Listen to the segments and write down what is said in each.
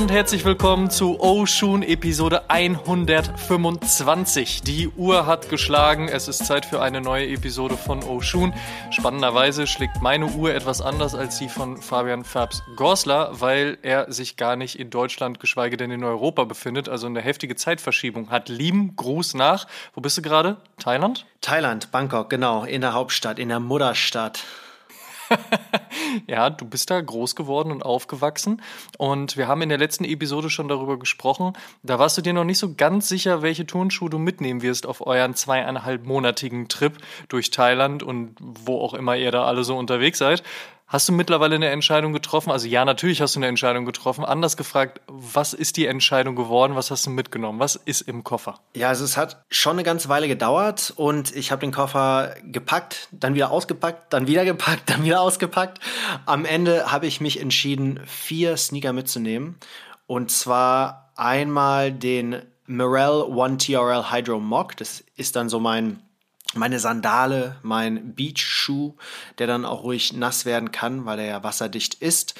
und herzlich willkommen zu Oshun Episode 125. Die Uhr hat geschlagen, es ist Zeit für eine neue Episode von Oshun. Spannenderweise schlägt meine Uhr etwas anders als die von Fabian Fabs Gorsler, weil er sich gar nicht in Deutschland, geschweige denn in Europa befindet, also eine heftige Zeitverschiebung hat. Lieben Gruß nach. Wo bist du gerade? Thailand? Thailand, Bangkok, genau, in der Hauptstadt, in der Mutterstadt. ja, du bist da groß geworden und aufgewachsen. Und wir haben in der letzten Episode schon darüber gesprochen. Da warst du dir noch nicht so ganz sicher, welche Turnschuhe du mitnehmen wirst auf euren zweieinhalbmonatigen Trip durch Thailand und wo auch immer ihr da alle so unterwegs seid. Hast du mittlerweile eine Entscheidung getroffen? Also ja, natürlich hast du eine Entscheidung getroffen. Anders gefragt, was ist die Entscheidung geworden? Was hast du mitgenommen? Was ist im Koffer? Ja, also es hat schon eine ganze Weile gedauert und ich habe den Koffer gepackt, dann wieder ausgepackt, dann wieder gepackt, dann wieder ausgepackt. Am Ende habe ich mich entschieden, vier Sneaker mitzunehmen. Und zwar einmal den Morel One TRL Hydro Mock. Das ist dann so mein meine Sandale, mein Beach-Schuh, der dann auch ruhig nass werden kann, weil er ja wasserdicht ist.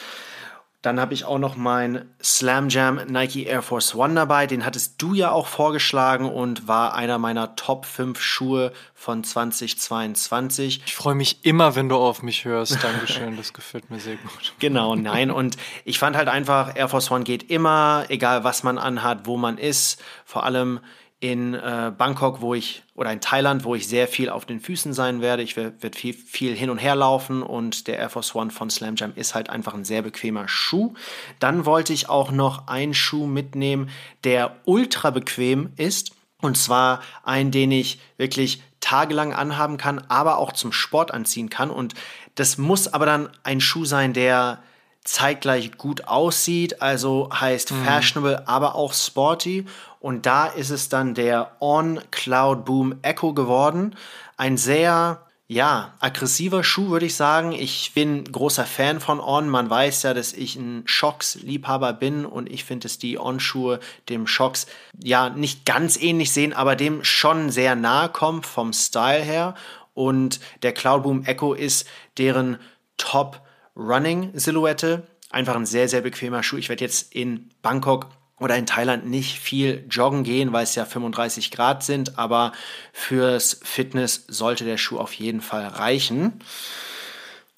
Dann habe ich auch noch mein Slam Jam Nike Air Force One dabei. Den hattest du ja auch vorgeschlagen und war einer meiner Top 5 Schuhe von 2022. Ich freue mich immer, wenn du auf mich hörst. Dankeschön, das gefällt mir sehr gut. Genau, nein. Und ich fand halt einfach, Air Force One geht immer, egal was man anhat, wo man ist. Vor allem in äh, Bangkok, wo ich, oder in Thailand, wo ich sehr viel auf den Füßen sein werde. Ich werde viel, viel hin und her laufen und der Air Force One von Slam Jam ist halt einfach ein sehr bequemer Schuh. Dann wollte ich auch noch einen Schuh mitnehmen, der ultra bequem ist. Und zwar einen, den ich wirklich tagelang anhaben kann, aber auch zum Sport anziehen kann. Und das muss aber dann ein Schuh sein, der zeitgleich gut aussieht, also heißt mhm. fashionable, aber auch sporty. Und da ist es dann der On Cloud Boom Echo geworden. Ein sehr, ja, aggressiver Schuh, würde ich sagen. Ich bin großer Fan von On. Man weiß ja, dass ich ein Shocks-Liebhaber bin und ich finde, dass die On-Schuhe dem Shocks ja nicht ganz ähnlich sehen, aber dem schon sehr nahe kommen vom Style her. Und der Cloud Boom Echo ist deren Top Running Silhouette. Einfach ein sehr, sehr bequemer Schuh. Ich werde jetzt in Bangkok oder in Thailand nicht viel joggen gehen, weil es ja 35 Grad sind, aber fürs Fitness sollte der Schuh auf jeden Fall reichen.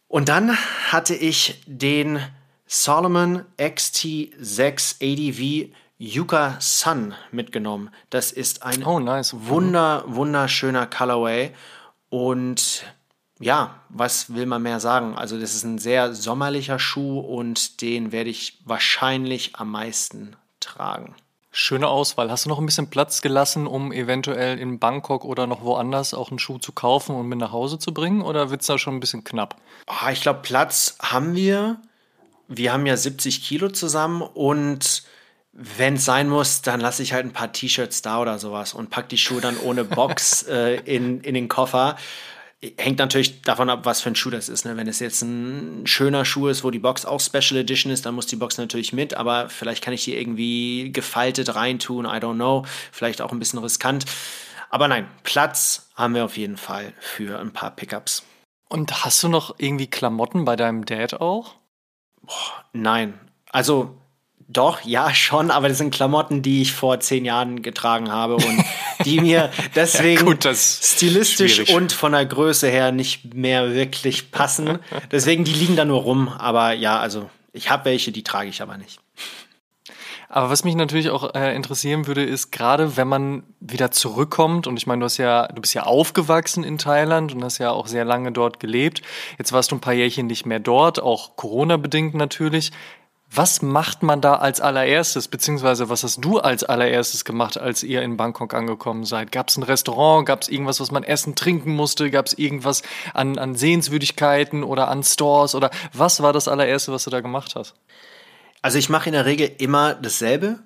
Und dann hatte ich den Solomon XT6 ADV Yucca Sun mitgenommen. Das ist ein oh, nice. wunder, wunderschöner Colorway. Und ja, was will man mehr sagen? Also, das ist ein sehr sommerlicher Schuh und den werde ich wahrscheinlich am meisten tragen. Schöne Auswahl. Hast du noch ein bisschen Platz gelassen, um eventuell in Bangkok oder noch woanders auch einen Schuh zu kaufen und mit nach Hause zu bringen? Oder wird es da schon ein bisschen knapp? Oh, ich glaube, Platz haben wir. Wir haben ja 70 Kilo zusammen und wenn es sein muss, dann lasse ich halt ein paar T-Shirts da oder sowas und pack die Schuhe dann ohne Box äh, in, in den Koffer. Hängt natürlich davon ab, was für ein Schuh das ist. Ne? Wenn es jetzt ein schöner Schuh ist, wo die Box auch Special Edition ist, dann muss die Box natürlich mit, aber vielleicht kann ich die irgendwie gefaltet reintun, I don't know. Vielleicht auch ein bisschen riskant. Aber nein, Platz haben wir auf jeden Fall für ein paar Pickups. Und hast du noch irgendwie Klamotten bei deinem Dad auch? Boah, nein. Also doch, ja, schon, aber das sind Klamotten, die ich vor zehn Jahren getragen habe und die mir deswegen ja, gut, stilistisch schwierig. und von der Größe her nicht mehr wirklich passen. Deswegen, die liegen da nur rum. Aber ja, also ich habe welche, die trage ich aber nicht. Aber was mich natürlich auch äh, interessieren würde, ist gerade, wenn man wieder zurückkommt und ich meine, du hast ja, du bist ja aufgewachsen in Thailand und hast ja auch sehr lange dort gelebt. Jetzt warst du ein paar Jährchen nicht mehr dort, auch Corona bedingt natürlich. Was macht man da als allererstes, beziehungsweise was hast du als allererstes gemacht, als ihr in Bangkok angekommen seid? Gab es ein Restaurant? Gab es irgendwas, was man essen, trinken musste? Gab es irgendwas an, an Sehenswürdigkeiten oder an Stores? Oder was war das allererste, was du da gemacht hast? Also ich mache in der Regel immer dasselbe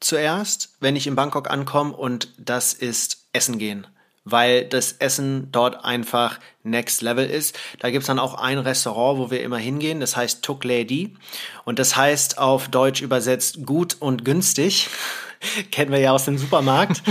zuerst, wenn ich in Bangkok ankomme und das ist Essen gehen weil das Essen dort einfach next level ist. Da gibt es dann auch ein Restaurant, wo wir immer hingehen, das heißt Tuk Lady und das heißt auf Deutsch übersetzt gut und günstig. Kennen wir ja aus dem Supermarkt.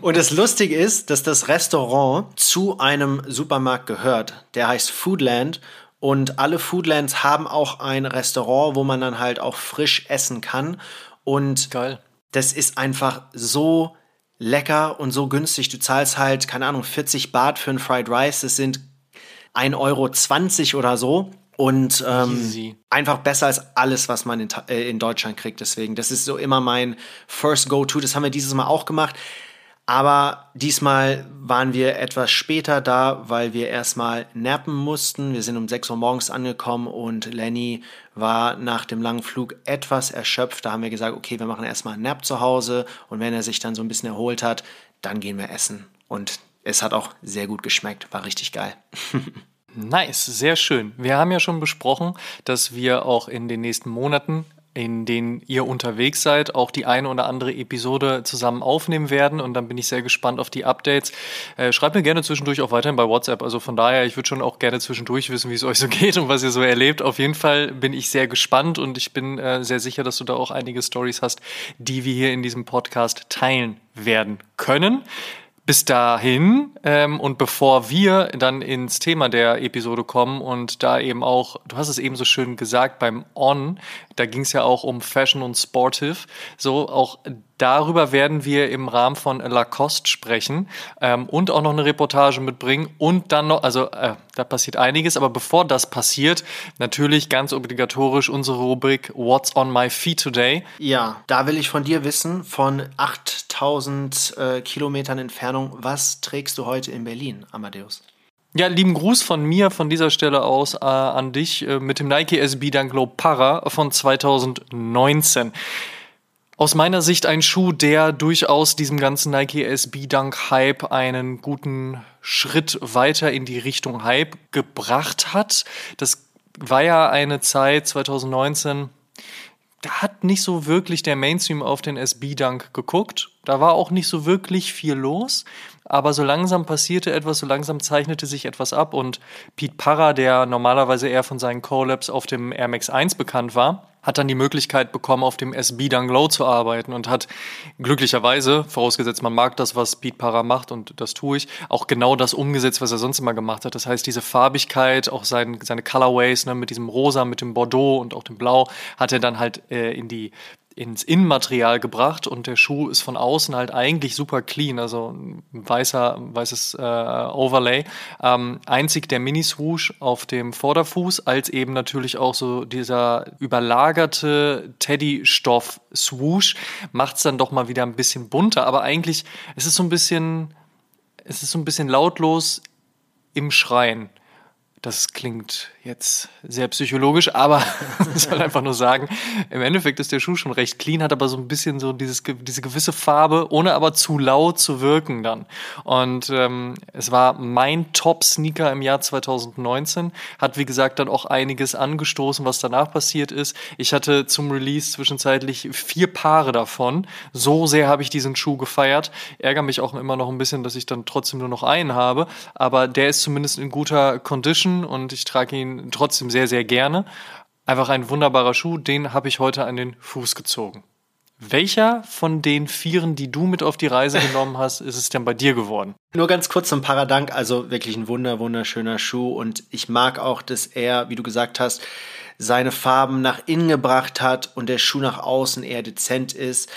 und das Lustige ist, dass das Restaurant zu einem Supermarkt gehört. Der heißt Foodland und alle Foodlands haben auch ein Restaurant, wo man dann halt auch frisch essen kann. Und Geil. das ist einfach so lecker und so günstig. Du zahlst halt, keine Ahnung, 40 Baht für ein Fried Rice. Das sind 1,20 Euro oder so. Und ähm, Easy. einfach besser als alles, was man in, äh, in Deutschland kriegt. Deswegen, das ist so immer mein First Go-To. Das haben wir dieses Mal auch gemacht. Aber diesmal waren wir etwas später da, weil wir erstmal nappen mussten. Wir sind um 6 Uhr morgens angekommen und Lenny war nach dem langen Flug etwas erschöpft. Da haben wir gesagt, okay, wir machen erstmal einen Nap zu Hause und wenn er sich dann so ein bisschen erholt hat, dann gehen wir essen. Und es hat auch sehr gut geschmeckt, war richtig geil. Nice, sehr schön. Wir haben ja schon besprochen, dass wir auch in den nächsten Monaten, in denen ihr unterwegs seid, auch die eine oder andere Episode zusammen aufnehmen werden. Und dann bin ich sehr gespannt auf die Updates. Äh, schreibt mir gerne zwischendurch auch weiterhin bei WhatsApp. Also von daher, ich würde schon auch gerne zwischendurch wissen, wie es euch so geht und was ihr so erlebt. Auf jeden Fall bin ich sehr gespannt und ich bin äh, sehr sicher, dass du da auch einige Stories hast, die wir hier in diesem Podcast teilen werden können. Bis dahin ähm, und bevor wir dann ins Thema der Episode kommen und da eben auch, du hast es eben so schön gesagt beim On, da ging es ja auch um Fashion und Sportive, so auch darüber werden wir im Rahmen von Lacoste sprechen ähm, und auch noch eine Reportage mitbringen und dann noch, also äh, da passiert einiges, aber bevor das passiert, natürlich ganz obligatorisch unsere Rubrik What's on my feet today. Ja, da will ich von dir wissen, von 8000 äh, Kilometern Entfernung, was trägst du heute in Berlin, Amadeus? Ja, lieben Gruß von mir von dieser Stelle aus äh, an dich äh, mit dem Nike SB Dunk Low Para von 2019. Aus meiner Sicht ein Schuh, der durchaus diesem ganzen Nike SB Dunk Hype einen guten Schritt weiter in die Richtung Hype gebracht hat. Das war ja eine Zeit 2019, da hat nicht so wirklich der Mainstream auf den SB-Dunk geguckt. Da war auch nicht so wirklich viel los. Aber so langsam passierte etwas, so langsam zeichnete sich etwas ab. Und Pete Parra, der normalerweise eher von seinen Collabs auf dem Air Max 1 bekannt war, hat dann die Möglichkeit bekommen, auf dem SB Dunk zu arbeiten und hat glücklicherweise, vorausgesetzt man mag das, was Pete Parra macht und das tue ich, auch genau das umgesetzt, was er sonst immer gemacht hat. Das heißt, diese Farbigkeit, auch sein, seine Colorways ne, mit diesem Rosa, mit dem Bordeaux und auch dem Blau, hat er dann halt äh, in die ins Innenmaterial gebracht und der Schuh ist von außen halt eigentlich super clean, also ein weißer, weißes äh, Overlay. Ähm, einzig der Mini-Swoosh auf dem Vorderfuß, als eben natürlich auch so dieser überlagerte Teddy-Stoff-Swoosh, macht es dann doch mal wieder ein bisschen bunter, aber eigentlich es ist so ein bisschen, es ist so ein bisschen lautlos im Schreien. Das klingt jetzt sehr psychologisch, aber ich soll einfach nur sagen, im Endeffekt ist der Schuh schon recht clean, hat aber so ein bisschen so dieses, diese gewisse Farbe, ohne aber zu laut zu wirken dann. Und ähm, es war mein Top-Sneaker im Jahr 2019, hat wie gesagt dann auch einiges angestoßen, was danach passiert ist. Ich hatte zum Release zwischenzeitlich vier Paare davon. So sehr habe ich diesen Schuh gefeiert. Ärgere mich auch immer noch ein bisschen, dass ich dann trotzdem nur noch einen habe, aber der ist zumindest in guter Condition und ich trage ihn trotzdem sehr, sehr gerne. Einfach ein wunderbarer Schuh, den habe ich heute an den Fuß gezogen. Welcher von den Vieren, die du mit auf die Reise genommen hast, ist es denn bei dir geworden? Nur ganz kurz zum Paradank, also wirklich ein wunder, wunderschöner Schuh und ich mag auch, dass er, wie du gesagt hast, seine Farben nach innen gebracht hat und der Schuh nach außen eher dezent ist,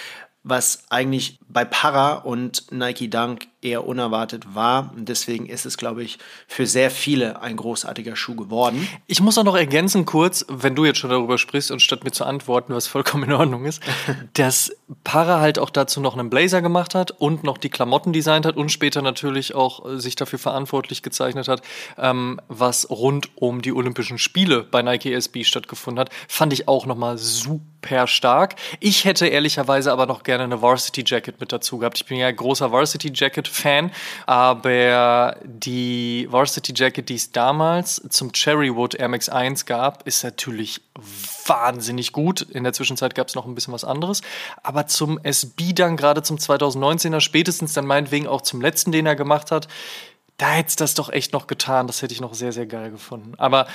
was eigentlich bei Para und Nike Dunk eher unerwartet war. Und deswegen ist es, glaube ich, für sehr viele ein großartiger Schuh geworden. Ich muss auch noch ergänzen kurz, wenn du jetzt schon darüber sprichst und statt mir zu antworten, was vollkommen in Ordnung ist, dass Para halt auch dazu noch einen Blazer gemacht hat und noch die Klamotten designt hat und später natürlich auch äh, sich dafür verantwortlich gezeichnet hat, ähm, was rund um die Olympischen Spiele bei Nike SB stattgefunden hat, fand ich auch nochmal super stark. Ich hätte ehrlicherweise aber noch gerne eine Varsity Jacket mit dazu gehabt. Ich bin ja großer Varsity Jacket Fan, aber die Varsity Jacket, die es damals zum Cherrywood Air Max 1 gab, ist natürlich wahnsinnig gut. In der Zwischenzeit gab es noch ein bisschen was anderes. Aber zum SB dann, gerade zum 2019er, spätestens dann meinetwegen auch zum letzten, den er gemacht hat, da hätte es das doch echt noch getan. Das hätte ich noch sehr, sehr geil gefunden. Aber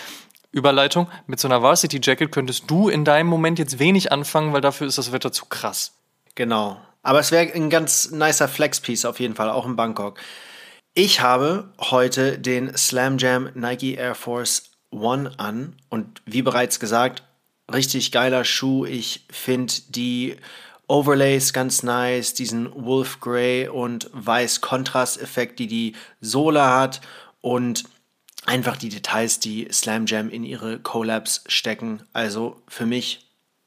Überleitung, mit so einer Varsity Jacket könntest du in deinem Moment jetzt wenig anfangen, weil dafür ist das Wetter zu krass. Genau. Aber es wäre ein ganz nicer Flex-Piece auf jeden Fall, auch in Bangkok. Ich habe heute den Slam Jam Nike Air Force One an und wie bereits gesagt, richtig geiler Schuh. Ich finde die Overlays ganz nice, diesen Wolf Grey und Weiß Kontrast-Effekt, die die Sohle hat und einfach die Details, die Slam Jam in ihre Collabs stecken. Also für mich,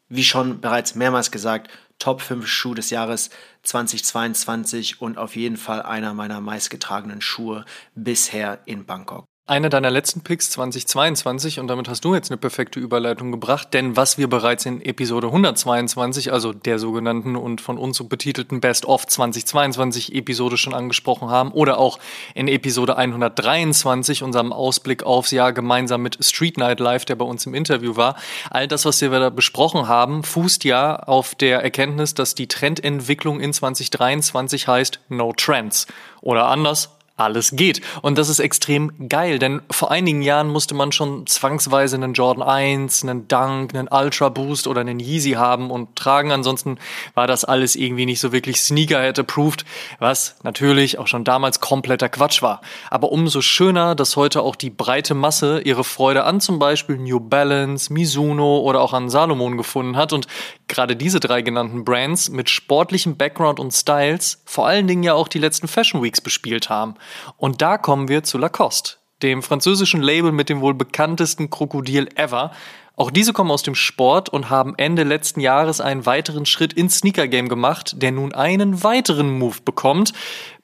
wie schon bereits mehrmals gesagt, Top 5 Schuh des Jahres 2022 und auf jeden Fall einer meiner meistgetragenen Schuhe bisher in Bangkok. Eine deiner letzten Picks 2022 und damit hast du jetzt eine perfekte Überleitung gebracht, denn was wir bereits in Episode 122, also der sogenannten und von uns so betitelten Best of 2022 Episode schon angesprochen haben oder auch in Episode 123 unserem Ausblick aufs Jahr gemeinsam mit Street Night Live, der bei uns im Interview war. All das, was wir da besprochen haben, fußt ja auf der Erkenntnis, dass die Trendentwicklung in 2023 heißt No Trends oder anders alles geht. Und das ist extrem geil, denn vor einigen Jahren musste man schon zwangsweise einen Jordan 1, einen Dunk, einen Ultra Boost oder einen Yeezy haben und tragen. Ansonsten war das alles irgendwie nicht so wirklich Sneakerhead approved, was natürlich auch schon damals kompletter Quatsch war. Aber umso schöner, dass heute auch die breite Masse ihre Freude an zum Beispiel New Balance, Mizuno oder auch an Salomon gefunden hat und gerade diese drei genannten Brands mit sportlichem Background und Styles vor allen Dingen ja auch die letzten Fashion Weeks bespielt haben. Und da kommen wir zu Lacoste, dem französischen Label mit dem wohl bekanntesten Krokodil ever, auch diese kommen aus dem Sport und haben Ende letzten Jahres einen weiteren Schritt ins Sneaker-Game gemacht, der nun einen weiteren Move bekommt.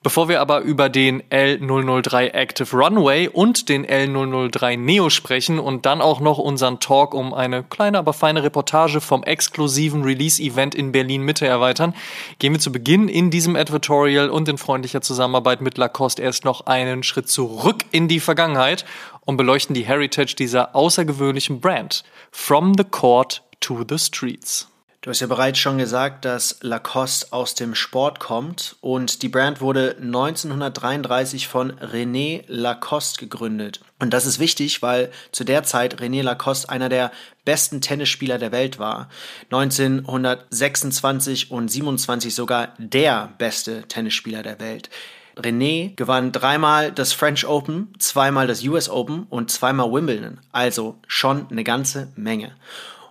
Bevor wir aber über den L003 Active Runway und den L003 Neo sprechen und dann auch noch unseren Talk um eine kleine, aber feine Reportage vom exklusiven Release-Event in Berlin Mitte erweitern, gehen wir zu Beginn in diesem Advertorial und in freundlicher Zusammenarbeit mit Lacoste erst noch einen Schritt zurück in die Vergangenheit und beleuchten die Heritage dieser außergewöhnlichen Brand. From the Court to the Streets. Du hast ja bereits schon gesagt, dass Lacoste aus dem Sport kommt und die Brand wurde 1933 von René Lacoste gegründet. Und das ist wichtig, weil zu der Zeit René Lacoste einer der besten Tennisspieler der Welt war. 1926 und 27 sogar der beste Tennisspieler der Welt. René gewann dreimal das French Open, zweimal das US Open und zweimal Wimbledon. Also schon eine ganze Menge.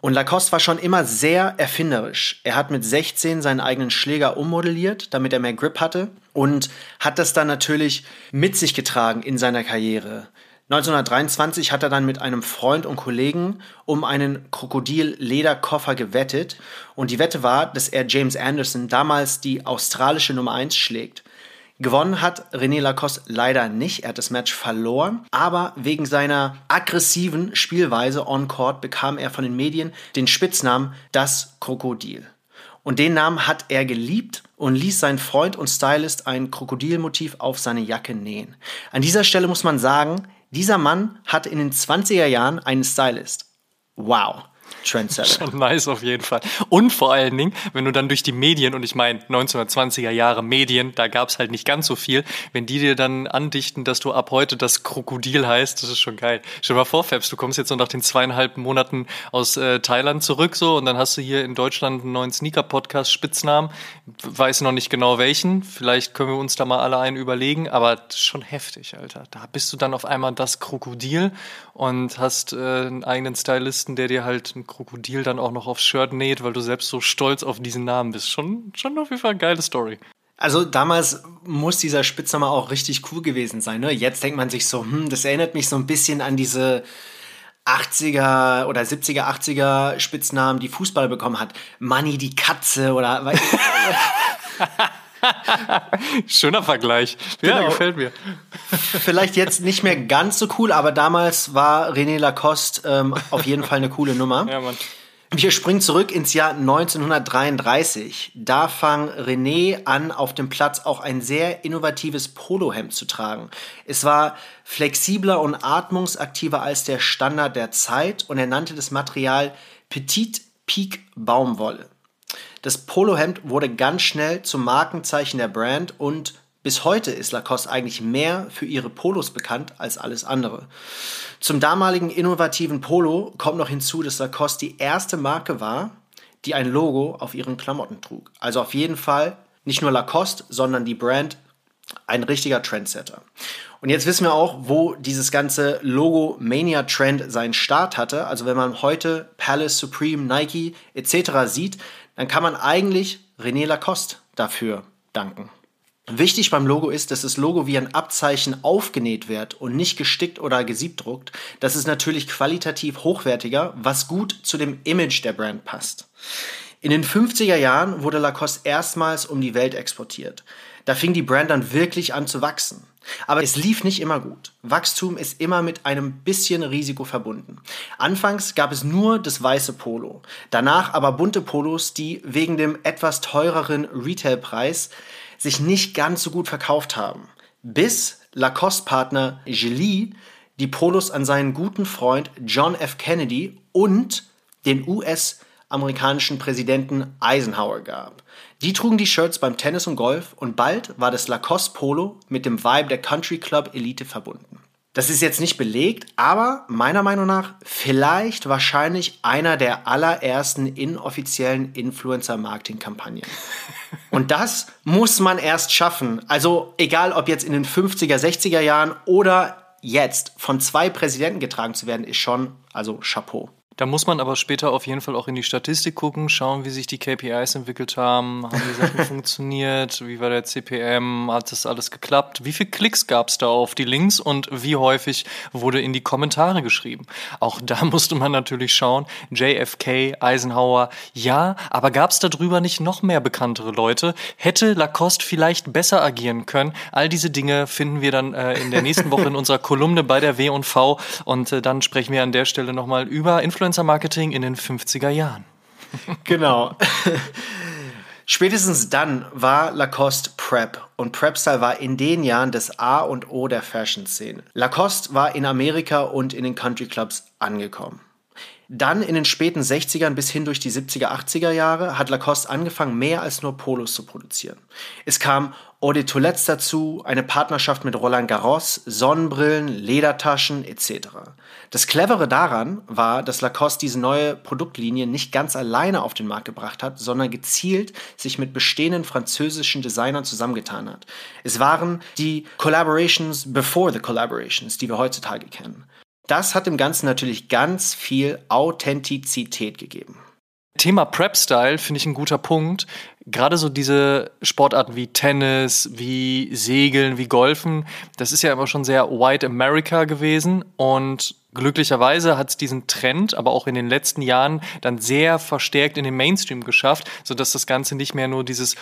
Und Lacoste war schon immer sehr erfinderisch. Er hat mit 16 seinen eigenen Schläger ummodelliert, damit er mehr Grip hatte und hat das dann natürlich mit sich getragen in seiner Karriere. 1923 hat er dann mit einem Freund und Kollegen um einen Krokodil-Lederkoffer gewettet und die Wette war, dass er James Anderson, damals die australische Nummer 1, schlägt. Gewonnen hat René Lacoste leider nicht. Er hat das Match verloren. Aber wegen seiner aggressiven Spielweise on court bekam er von den Medien den Spitznamen das Krokodil. Und den Namen hat er geliebt und ließ seinen Freund und Stylist ein Krokodilmotiv auf seine Jacke nähen. An dieser Stelle muss man sagen, dieser Mann hatte in den 20er Jahren einen Stylist. Wow. Trendsetter. Schon nice auf jeden Fall. Und vor allen Dingen, wenn du dann durch die Medien, und ich meine 1920er Jahre Medien, da gab es halt nicht ganz so viel, wenn die dir dann andichten, dass du ab heute das Krokodil heißt, das ist schon geil. Stell dir mal vor, Fabs, du kommst jetzt so nach den zweieinhalb Monaten aus äh, Thailand zurück so und dann hast du hier in Deutschland einen neuen Sneaker-Podcast Spitznamen. Weiß noch nicht genau welchen. Vielleicht können wir uns da mal alle einen überlegen, aber schon heftig, Alter. Da bist du dann auf einmal das Krokodil und hast äh, einen eigenen Stylisten, der dir halt ein Krokodil dann auch noch aufs Shirt näht, weil du selbst so stolz auf diesen Namen bist. Schon, schon auf jeden Fall eine geile Story. Also damals muss dieser Spitzname auch richtig cool gewesen sein. Ne? Jetzt denkt man sich so, hm, das erinnert mich so ein bisschen an diese 80er oder 70er, 80er Spitznamen, die Fußball bekommen hat. Money die Katze oder Schöner Vergleich. Ja, genau. gefällt mir. Vielleicht jetzt nicht mehr ganz so cool, aber damals war René Lacoste ähm, auf jeden Fall eine coole Nummer. Ja, Mann. Wir springen zurück ins Jahr 1933. Da fang René an, auf dem Platz auch ein sehr innovatives Polohemd zu tragen. Es war flexibler und atmungsaktiver als der Standard der Zeit und er nannte das Material Petit Peak Baumwolle. Das Polohemd wurde ganz schnell zum Markenzeichen der Brand und bis heute ist Lacoste eigentlich mehr für ihre Polos bekannt als alles andere. Zum damaligen innovativen Polo kommt noch hinzu, dass Lacoste die erste Marke war, die ein Logo auf ihren Klamotten trug. Also auf jeden Fall nicht nur Lacoste, sondern die Brand Ein richtiger Trendsetter. Und jetzt wissen wir auch, wo dieses ganze Logo Mania Trend seinen Start hatte. Also wenn man heute Palace, Supreme, Nike etc. sieht, dann kann man eigentlich René Lacoste dafür danken. Wichtig beim Logo ist, dass das Logo wie ein Abzeichen aufgenäht wird und nicht gestickt oder gesiebdruckt. Das ist natürlich qualitativ hochwertiger, was gut zu dem Image der Brand passt. In den 50er Jahren wurde Lacoste erstmals um die Welt exportiert. Da fing die Brand dann wirklich an zu wachsen. Aber es lief nicht immer gut. Wachstum ist immer mit einem bisschen Risiko verbunden. Anfangs gab es nur das weiße Polo, danach aber bunte Polos, die wegen dem etwas teureren Retailpreis sich nicht ganz so gut verkauft haben, bis Lacoste-Partner Gilly die Polos an seinen guten Freund John F. Kennedy und den US-amerikanischen Präsidenten Eisenhower gab. Die trugen die Shirts beim Tennis und Golf und bald war das Lacoste Polo mit dem Vibe der Country Club Elite verbunden. Das ist jetzt nicht belegt, aber meiner Meinung nach vielleicht wahrscheinlich einer der allerersten inoffiziellen Influencer-Marketing-Kampagnen. Und das muss man erst schaffen. Also egal, ob jetzt in den 50er, 60er Jahren oder jetzt von zwei Präsidenten getragen zu werden, ist schon, also Chapeau. Da muss man aber später auf jeden Fall auch in die Statistik gucken, schauen, wie sich die KPIs entwickelt haben, haben die Sachen funktioniert, wie war der CPM, hat das alles geklappt, wie viele Klicks gab es da auf die Links und wie häufig wurde in die Kommentare geschrieben. Auch da musste man natürlich schauen, JFK, Eisenhower, ja, aber gab es darüber nicht noch mehr bekanntere Leute? Hätte Lacoste vielleicht besser agieren können? All diese Dinge finden wir dann äh, in der nächsten Woche in unserer Kolumne bei der W&V und äh, dann sprechen wir an der Stelle nochmal über Influencer Influencer-Marketing in den 50er Jahren. Genau. Spätestens dann war Lacoste Prep und Prep-Style war in den Jahren das A und O der Fashion-Szene. Lacoste war in Amerika und in den Country Clubs angekommen. Dann in den späten 60ern bis hin durch die 70er, 80er Jahre hat Lacoste angefangen, mehr als nur Polos zu produzieren. Es kam Eau de Toilettes dazu, eine Partnerschaft mit Roland Garros, Sonnenbrillen, Ledertaschen etc. Das Clevere daran war, dass Lacoste diese neue Produktlinie nicht ganz alleine auf den Markt gebracht hat, sondern gezielt sich mit bestehenden französischen Designern zusammengetan hat. Es waren die Collaborations before the Collaborations, die wir heutzutage kennen. Das hat dem Ganzen natürlich ganz viel Authentizität gegeben. Thema Prep-Style finde ich ein guter Punkt. Gerade so diese Sportarten wie Tennis, wie Segeln, wie Golfen, das ist ja immer schon sehr White America gewesen und glücklicherweise hat es diesen Trend, aber auch in den letzten Jahren dann sehr verstärkt in den Mainstream geschafft, sodass das Ganze nicht mehr nur dieses,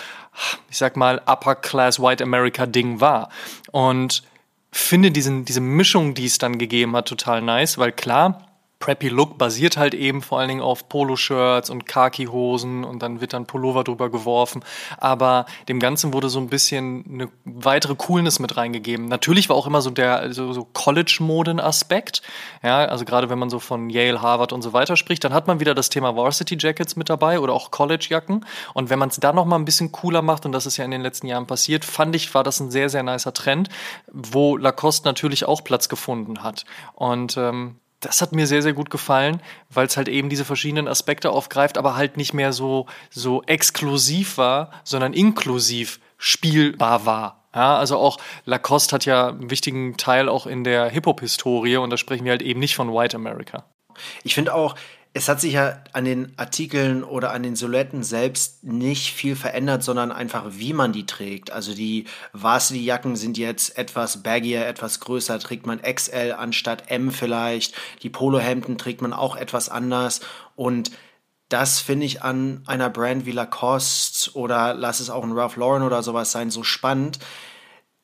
ich sag mal, Upper Class White America Ding war. Und finde diesen, diese Mischung, die es dann gegeben hat, total nice, weil klar, Preppy Look basiert halt eben vor allen Dingen auf Poloshirts und Khaki-Hosen und dann wird dann Pullover drüber geworfen. Aber dem Ganzen wurde so ein bisschen eine weitere Coolness mit reingegeben. Natürlich war auch immer so der so, so College-Moden-Aspekt. Ja, also gerade wenn man so von Yale, Harvard und so weiter spricht, dann hat man wieder das Thema Varsity Jackets mit dabei oder auch College-Jacken. Und wenn man es dann noch mal ein bisschen cooler macht, und das ist ja in den letzten Jahren passiert, fand ich, war das ein sehr, sehr nicer Trend, wo Lacoste natürlich auch Platz gefunden hat. Und ähm, das hat mir sehr, sehr gut gefallen, weil es halt eben diese verschiedenen Aspekte aufgreift, aber halt nicht mehr so, so exklusiv war, sondern inklusiv spielbar war. Ja, also auch Lacoste hat ja einen wichtigen Teil auch in der Hip-Hop-Historie und da sprechen wir halt eben nicht von White America. Ich finde auch, es hat sich ja an den Artikeln oder an den Silhouetten selbst nicht viel verändert, sondern einfach, wie man die trägt. Also die Varsity-Jacken sind jetzt etwas baggier, etwas größer, trägt man XL anstatt M vielleicht. Die Polohemden trägt man auch etwas anders. Und das finde ich an einer Brand wie Lacoste oder lass es auch ein Ralph Lauren oder sowas sein, so spannend.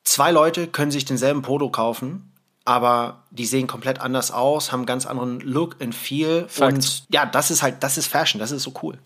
Zwei Leute können sich denselben Polo kaufen aber die sehen komplett anders aus, haben ganz anderen Look and Feel. Fakt. Und ja, das ist halt, das ist Fashion, das ist so cool.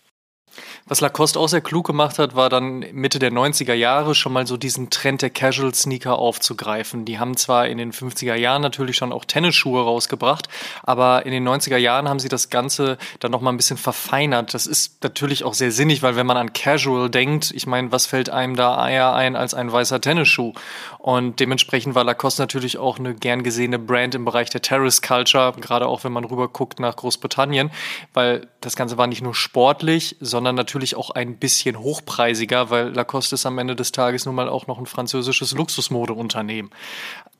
Was Lacoste auch sehr klug gemacht hat, war dann Mitte der 90er Jahre schon mal so diesen Trend der Casual Sneaker aufzugreifen. Die haben zwar in den 50er Jahren natürlich schon auch Tennisschuhe rausgebracht, aber in den 90er Jahren haben sie das Ganze dann noch mal ein bisschen verfeinert. Das ist natürlich auch sehr sinnig, weil wenn man an Casual denkt, ich meine, was fällt einem da eher ein als ein weißer Tennisschuh? Und dementsprechend war Lacoste natürlich auch eine gern gesehene Brand im Bereich der Terrace Culture, gerade auch wenn man rüber guckt nach Großbritannien, weil das Ganze war nicht nur sportlich, sondern natürlich natürlich auch ein bisschen hochpreisiger, weil Lacoste ist am Ende des Tages nun mal auch noch ein französisches Luxusmodeunternehmen.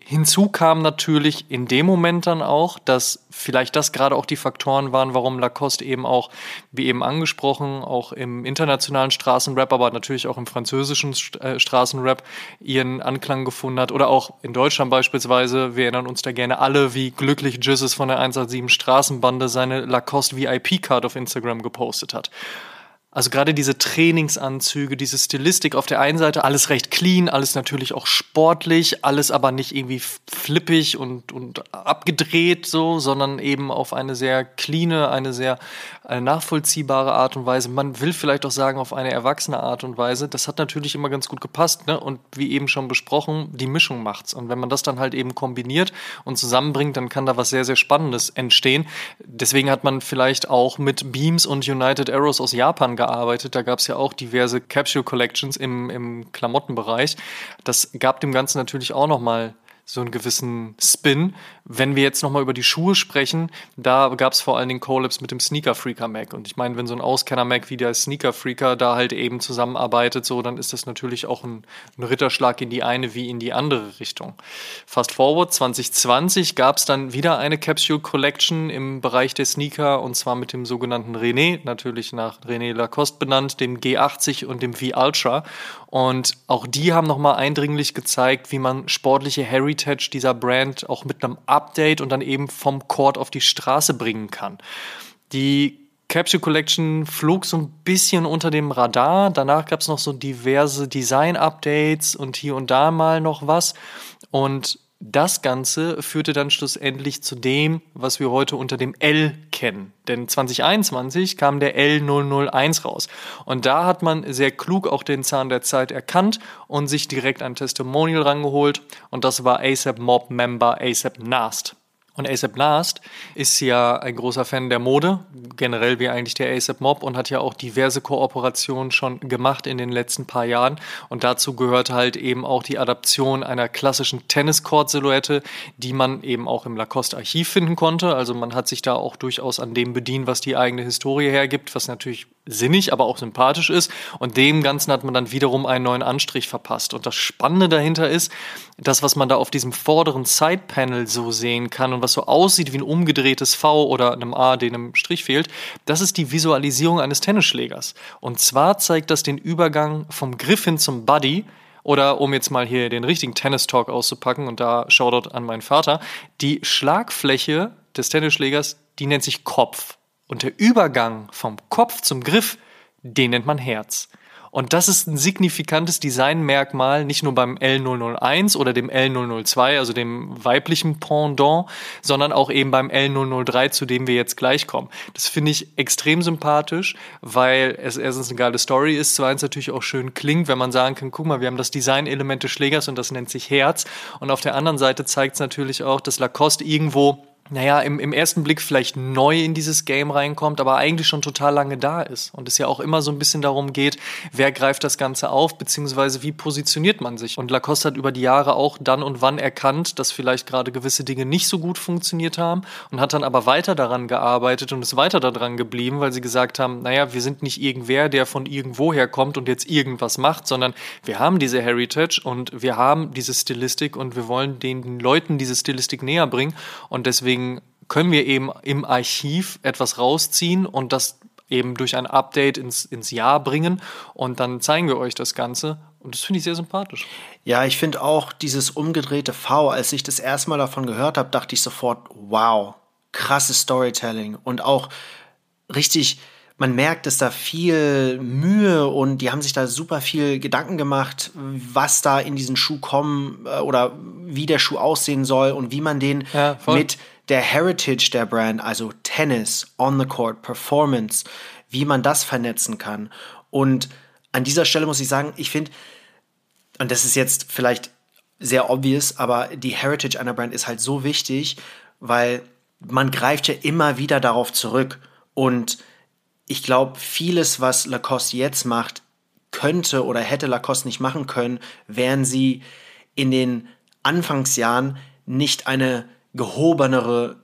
Hinzu kam natürlich in dem Moment dann auch, dass vielleicht das gerade auch die Faktoren waren, warum Lacoste eben auch, wie eben angesprochen, auch im internationalen Straßenrap, aber natürlich auch im französischen äh, Straßenrap ihren Anklang gefunden hat. Oder auch in Deutschland beispielsweise. Wir erinnern uns da gerne alle, wie glücklich Jizzes von der 187 Straßenbande seine Lacoste VIP-Card auf Instagram gepostet hat. Also gerade diese Trainingsanzüge, diese Stilistik auf der einen Seite, alles recht clean, alles natürlich auch sportlich, alles aber nicht irgendwie flippig und, und abgedreht so, sondern eben auf eine sehr cleane, eine sehr eine nachvollziehbare Art und Weise. Man will vielleicht auch sagen, auf eine erwachsene Art und Weise. Das hat natürlich immer ganz gut gepasst, ne? Und wie eben schon besprochen, die Mischung macht's. Und wenn man das dann halt eben kombiniert und zusammenbringt, dann kann da was sehr, sehr Spannendes entstehen. Deswegen hat man vielleicht auch mit Beams und United Arrows aus Japan gearbeitet. Da gab es ja auch diverse Capsule Collections im, im Klamottenbereich. Das gab dem Ganzen natürlich auch nochmal so einen gewissen Spin. Wenn wir jetzt nochmal über die Schuhe sprechen, da gab es vor allen Dingen Collabs mit dem Sneaker Freaker Mac. Und ich meine, wenn so ein Auskenner Mac wie der Sneaker Freaker da halt eben zusammenarbeitet, so, dann ist das natürlich auch ein, ein Ritterschlag in die eine wie in die andere Richtung. Fast forward 2020 gab es dann wieder eine Capsule Collection im Bereich der Sneaker und zwar mit dem sogenannten René, natürlich nach René Lacoste benannt, dem G80 und dem V Ultra. Und auch die haben nochmal eindringlich gezeigt, wie man sportliche Heritage dieser Brand auch mit einem Update und dann eben vom Court auf die Straße bringen kann. Die Capsule Collection flog so ein bisschen unter dem Radar. Danach gab es noch so diverse Design-Updates und hier und da mal noch was. Und das Ganze führte dann schlussendlich zu dem, was wir heute unter dem L kennen. Denn 2021 kam der L001 raus. Und da hat man sehr klug auch den Zahn der Zeit erkannt und sich direkt ein Testimonial rangeholt. Und das war ASAP Mob Member ASAP Nast. Und ASAP Last ist ja ein großer Fan der Mode, generell wie eigentlich der ASAP Mob und hat ja auch diverse Kooperationen schon gemacht in den letzten paar Jahren. Und dazu gehört halt eben auch die Adaption einer klassischen Tenniscourt-Silhouette, die man eben auch im Lacoste-Archiv finden konnte. Also man hat sich da auch durchaus an dem bedient, was die eigene Historie hergibt, was natürlich sinnig, aber auch sympathisch ist. Und dem Ganzen hat man dann wiederum einen neuen Anstrich verpasst. Und das Spannende dahinter ist, das, was man da auf diesem vorderen Side-Panel so sehen kann und was so aussieht wie ein umgedrehtes V oder einem A, den einem Strich fehlt, das ist die Visualisierung eines Tennisschlägers. Und zwar zeigt das den Übergang vom Griff hin zum Buddy, oder um jetzt mal hier den richtigen Tennis-Talk auszupacken, und da Shoutout an meinen Vater, die Schlagfläche des Tennisschlägers, die nennt sich Kopf. Und der Übergang vom Kopf zum Griff, den nennt man Herz. Und das ist ein signifikantes Designmerkmal, nicht nur beim L001 oder dem L002, also dem weiblichen Pendant, sondern auch eben beim L003, zu dem wir jetzt gleich kommen. Das finde ich extrem sympathisch, weil es erstens eine geile Story ist, zweitens natürlich auch schön klingt, wenn man sagen kann, guck mal, wir haben das Designelement des Schlägers und das nennt sich Herz. Und auf der anderen Seite zeigt es natürlich auch, dass Lacoste irgendwo naja, im, im ersten Blick vielleicht neu in dieses Game reinkommt, aber eigentlich schon total lange da ist. Und es ja auch immer so ein bisschen darum geht, wer greift das Ganze auf, beziehungsweise wie positioniert man sich. Und Lacoste hat über die Jahre auch dann und wann erkannt, dass vielleicht gerade gewisse Dinge nicht so gut funktioniert haben und hat dann aber weiter daran gearbeitet und ist weiter daran geblieben, weil sie gesagt haben, naja, wir sind nicht irgendwer, der von irgendwoher kommt und jetzt irgendwas macht, sondern wir haben diese Heritage und wir haben diese Stilistik und wir wollen den Leuten diese Stilistik näher bringen und deswegen deswegen können wir eben im Archiv etwas rausziehen und das eben durch ein Update ins, ins Jahr bringen. Und dann zeigen wir euch das Ganze. Und das finde ich sehr sympathisch. Ja, ich finde auch dieses umgedrehte V, als ich das erste Mal davon gehört habe, dachte ich sofort, wow, krasses Storytelling. Und auch richtig, man merkt, dass da viel Mühe und die haben sich da super viel Gedanken gemacht, was da in diesen Schuh kommen äh, oder wie der Schuh aussehen soll und wie man den ja, mit der Heritage der Brand, also Tennis, On the Court, Performance, wie man das vernetzen kann. Und an dieser Stelle muss ich sagen, ich finde, und das ist jetzt vielleicht sehr obvious, aber die Heritage einer Brand ist halt so wichtig, weil man greift ja immer wieder darauf zurück. Und ich glaube, vieles, was Lacoste jetzt macht, könnte oder hätte Lacoste nicht machen können, wären sie in den Anfangsjahren nicht eine gehobenere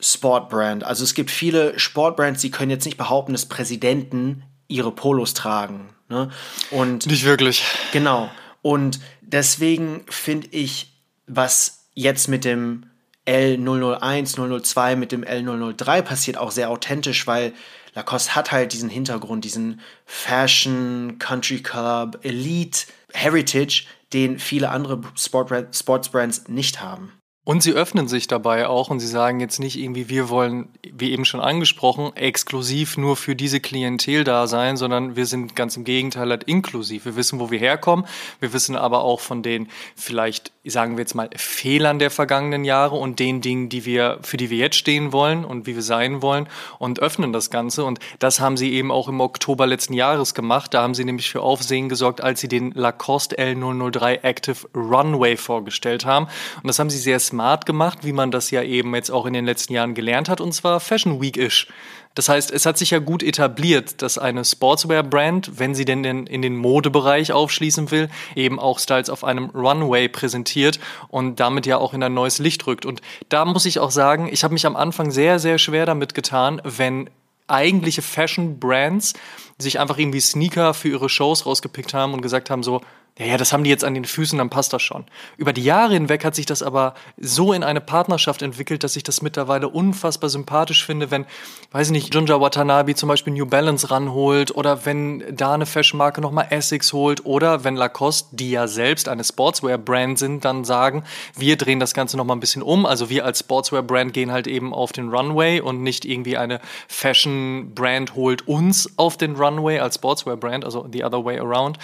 Sportbrand. Also es gibt viele Sportbrands, die können jetzt nicht behaupten, dass Präsidenten ihre Polos tragen. Ne? Und Nicht wirklich. Genau. Und deswegen finde ich, was jetzt mit dem L001, 002, mit dem L003 passiert, auch sehr authentisch, weil Lacoste hat halt diesen Hintergrund, diesen Fashion, Country Club, Elite, Heritage, den viele andere Sport Sportsbrands nicht haben. Und sie öffnen sich dabei auch und sie sagen jetzt nicht irgendwie, wir wollen, wie eben schon angesprochen, exklusiv nur für diese Klientel da sein, sondern wir sind ganz im Gegenteil halt inklusiv. Wir wissen, wo wir herkommen. Wir wissen aber auch von den vielleicht, sagen wir jetzt mal, Fehlern der vergangenen Jahre und den Dingen, die wir, für die wir jetzt stehen wollen und wie wir sein wollen und öffnen das Ganze. Und das haben sie eben auch im Oktober letzten Jahres gemacht. Da haben sie nämlich für Aufsehen gesorgt, als sie den Lacoste L003 Active Runway vorgestellt haben. Und das haben sie sehr smart gemacht, wie man das ja eben jetzt auch in den letzten Jahren gelernt hat, und zwar Fashion Week-ish. Das heißt, es hat sich ja gut etabliert, dass eine Sportswear-Brand, wenn sie denn in, den Modebereich aufschließen will, eben auch Styles auf einem Runway präsentiert und damit ja auch in ein neues Licht rückt. Und da muss ich auch sagen, ich habe mich am Anfang sehr, sehr schwer damit getan, wenn eigentliche Fashion-Brands sich einfach irgendwie Sneaker für ihre Shows rausgepickt haben und gesagt haben so, ja, ja, das haben die jetzt an den Füßen, dann passt das schon. Über die Jahre hinweg hat sich das aber so in eine Partnerschaft entwickelt, dass ich das mittlerweile unfassbar sympathisch finde, wenn, weiß ich nicht, Junja Watanabe zum Beispiel New Balance ranholt oder wenn da eine Fashion-Marke nochmal Essex holt oder wenn Lacoste, die ja selbst eine Sportswear-Brand sind, dann sagen, wir drehen das Ganze nochmal ein bisschen um. Also wir als Sportswear-Brand gehen halt eben auf den Runway und nicht irgendwie eine Fashion-Brand holt uns auf den Runway als Sportswear-Brand, also the other way around.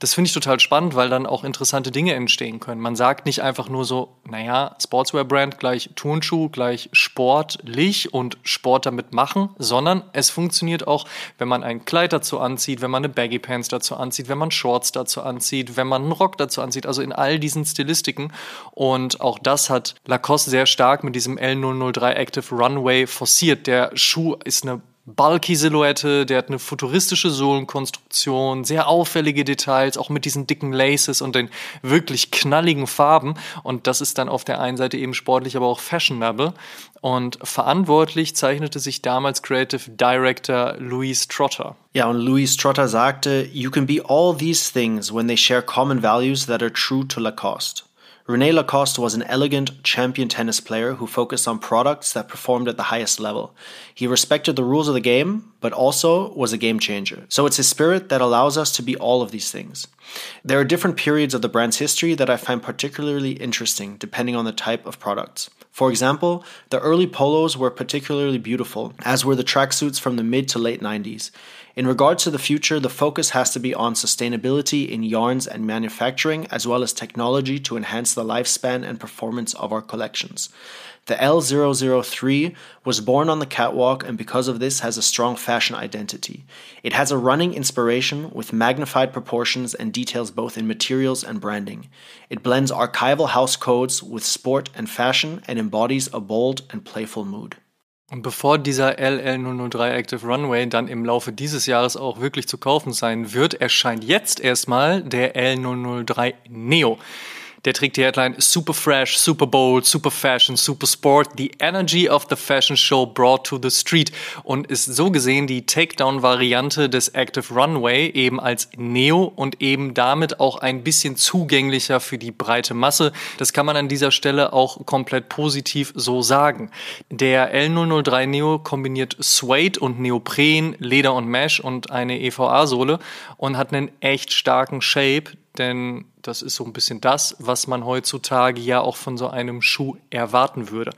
Das finde ich total spannend, weil dann auch interessante Dinge entstehen können. Man sagt nicht einfach nur so, naja, Sportswear-Brand gleich Turnschuh, gleich sportlich und Sport damit machen, sondern es funktioniert auch, wenn man ein Kleid dazu anzieht, wenn man eine Baggy Pants dazu anzieht, wenn man Shorts dazu anzieht, wenn man einen Rock dazu anzieht, also in all diesen Stilistiken. Und auch das hat Lacoste sehr stark mit diesem L003 Active Runway forciert. Der Schuh ist eine bulky Silhouette, der hat eine futuristische Sohlenkonstruktion, sehr auffällige Details, auch mit diesen dicken Laces und den wirklich knalligen Farben. Und das ist dann auf der einen Seite eben sportlich, aber auch fashionable. Und verantwortlich zeichnete sich damals Creative Director Louise Trotter. Ja, und Louise Trotter sagte, You can be all these things when they share common values that are true to Lacoste. Rene Lacoste was an elegant, champion tennis player who focused on products that performed at the highest level. He respected the rules of the game, but also was a game changer. So it's his spirit that allows us to be all of these things. There are different periods of the brand's history that I find particularly interesting, depending on the type of products. For example, the early polos were particularly beautiful, as were the tracksuits from the mid to late 90s. In regards to the future, the focus has to be on sustainability in yarns and manufacturing, as well as technology to enhance the lifespan and performance of our collections. The L003 was born on the catwalk and because of this has a strong fashion identity. It has a running inspiration with magnified proportions and details both in materials and branding. It blends archival house codes with sport and fashion and embodies a bold and playful mood. Und bevor dieser LL003 Active Runway dann im Laufe dieses Jahres auch wirklich zu kaufen sein wird, erscheint jetzt erstmal der L003 Neo. Der trägt die Headline Super Fresh, Super Bold, Super Fashion, Super Sport, The Energy of the Fashion Show Brought to the Street und ist so gesehen die Takedown-Variante des Active Runway eben als Neo und eben damit auch ein bisschen zugänglicher für die breite Masse. Das kann man an dieser Stelle auch komplett positiv so sagen. Der L003 Neo kombiniert Suede und Neopren, Leder und Mesh und eine EVA-Sohle und hat einen echt starken Shape, denn das ist so ein bisschen das, was man heutzutage ja auch von so einem Schuh erwarten würde.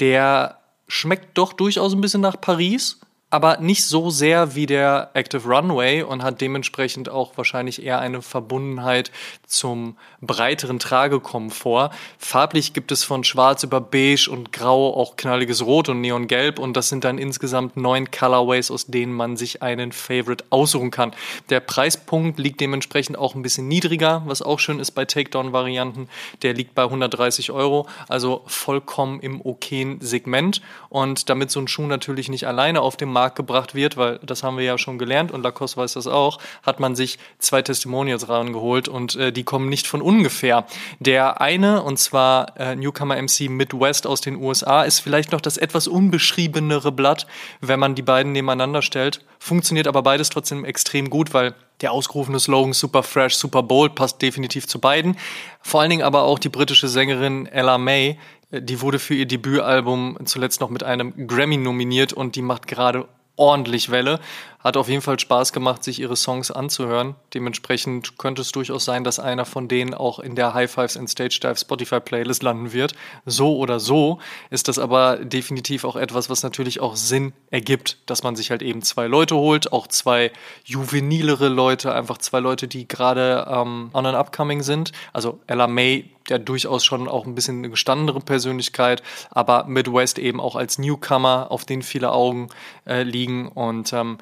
Der schmeckt doch durchaus ein bisschen nach Paris, aber nicht so sehr wie der Active Runway und hat dementsprechend auch wahrscheinlich eher eine Verbundenheit zum breiteren Tragekomfort. Farblich gibt es von schwarz über beige und grau auch knalliges Rot und Neongelb und das sind dann insgesamt neun Colorways, aus denen man sich einen Favorite aussuchen kann. Der Preispunkt liegt dementsprechend auch ein bisschen niedriger, was auch schön ist bei Takedown-Varianten. Der liegt bei 130 Euro, also vollkommen im okayen Segment und damit so ein Schuh natürlich nicht alleine auf dem Markt Markt gebracht wird, weil das haben wir ja schon gelernt und Lacoste weiß das auch, hat man sich zwei Testimonials rangeholt und äh, die kommen nicht von ungefähr. Der eine, und zwar äh, Newcomer MC Midwest aus den USA, ist vielleicht noch das etwas unbeschriebenere Blatt, wenn man die beiden nebeneinander stellt. Funktioniert aber beides trotzdem extrem gut, weil der ausgerufene Slogan Super Fresh, Super Bold passt definitiv zu beiden. Vor allen Dingen aber auch die britische Sängerin Ella May, die wurde für ihr Debütalbum zuletzt noch mit einem Grammy nominiert und die macht gerade ordentlich Welle. Hat auf jeden Fall Spaß gemacht, sich ihre Songs anzuhören. Dementsprechend könnte es durchaus sein, dass einer von denen auch in der High Fives and Stage Dive Spotify Playlist landen wird. So oder so ist das aber definitiv auch etwas, was natürlich auch Sinn ergibt, dass man sich halt eben zwei Leute holt, auch zwei juvenilere Leute, einfach zwei Leute, die gerade ähm, on and upcoming sind. Also Ella May ja durchaus schon auch ein bisschen eine gestandenere Persönlichkeit, aber Midwest eben auch als Newcomer, auf den viele Augen äh, liegen und ähm,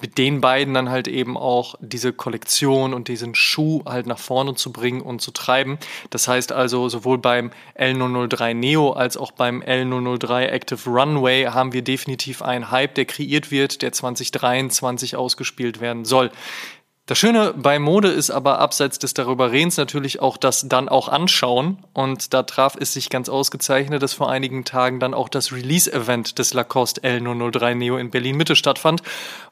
mit den beiden dann halt eben auch diese Kollektion und diesen Schuh halt nach vorne zu bringen und zu treiben. Das heißt also, sowohl beim L003 Neo als auch beim L003 Active Runway haben wir definitiv einen Hype, der kreiert wird, der 2023 ausgespielt werden soll. Das Schöne bei Mode ist aber abseits des Darüberredens natürlich auch das dann auch anschauen. Und da traf es sich ganz ausgezeichnet, dass vor einigen Tagen dann auch das Release-Event des Lacoste L003 Neo in Berlin Mitte stattfand.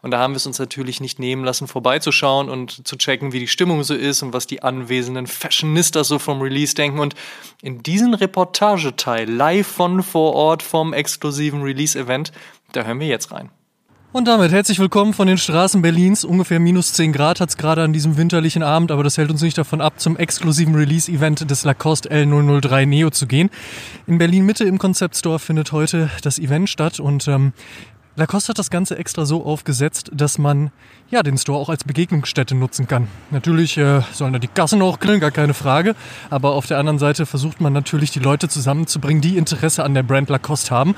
Und da haben wir es uns natürlich nicht nehmen lassen, vorbeizuschauen und zu checken, wie die Stimmung so ist und was die anwesenden Fashionistas so vom Release denken. Und in diesen Reportageteil live von vor Ort vom exklusiven Release-Event, da hören wir jetzt rein. Und damit herzlich willkommen von den Straßen Berlins. Ungefähr minus 10 Grad hat es gerade an diesem winterlichen Abend, aber das hält uns nicht davon ab, zum exklusiven Release-Event des Lacoste L003 Neo zu gehen. In Berlin Mitte im Concept Store findet heute das Event statt und ähm, Lacoste hat das Ganze extra so aufgesetzt, dass man ja den Store auch als Begegnungsstätte nutzen kann. Natürlich äh, sollen da die Gassen auch klingeln, gar keine Frage. Aber auf der anderen Seite versucht man natürlich die Leute zusammenzubringen, die Interesse an der Brand Lacoste haben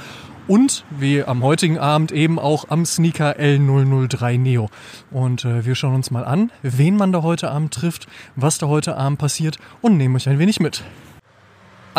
und wie am heutigen Abend eben auch am Sneaker L003 Neo. Und äh, wir schauen uns mal an, wen man da heute Abend trifft, was da heute Abend passiert und nehmen euch ein wenig mit.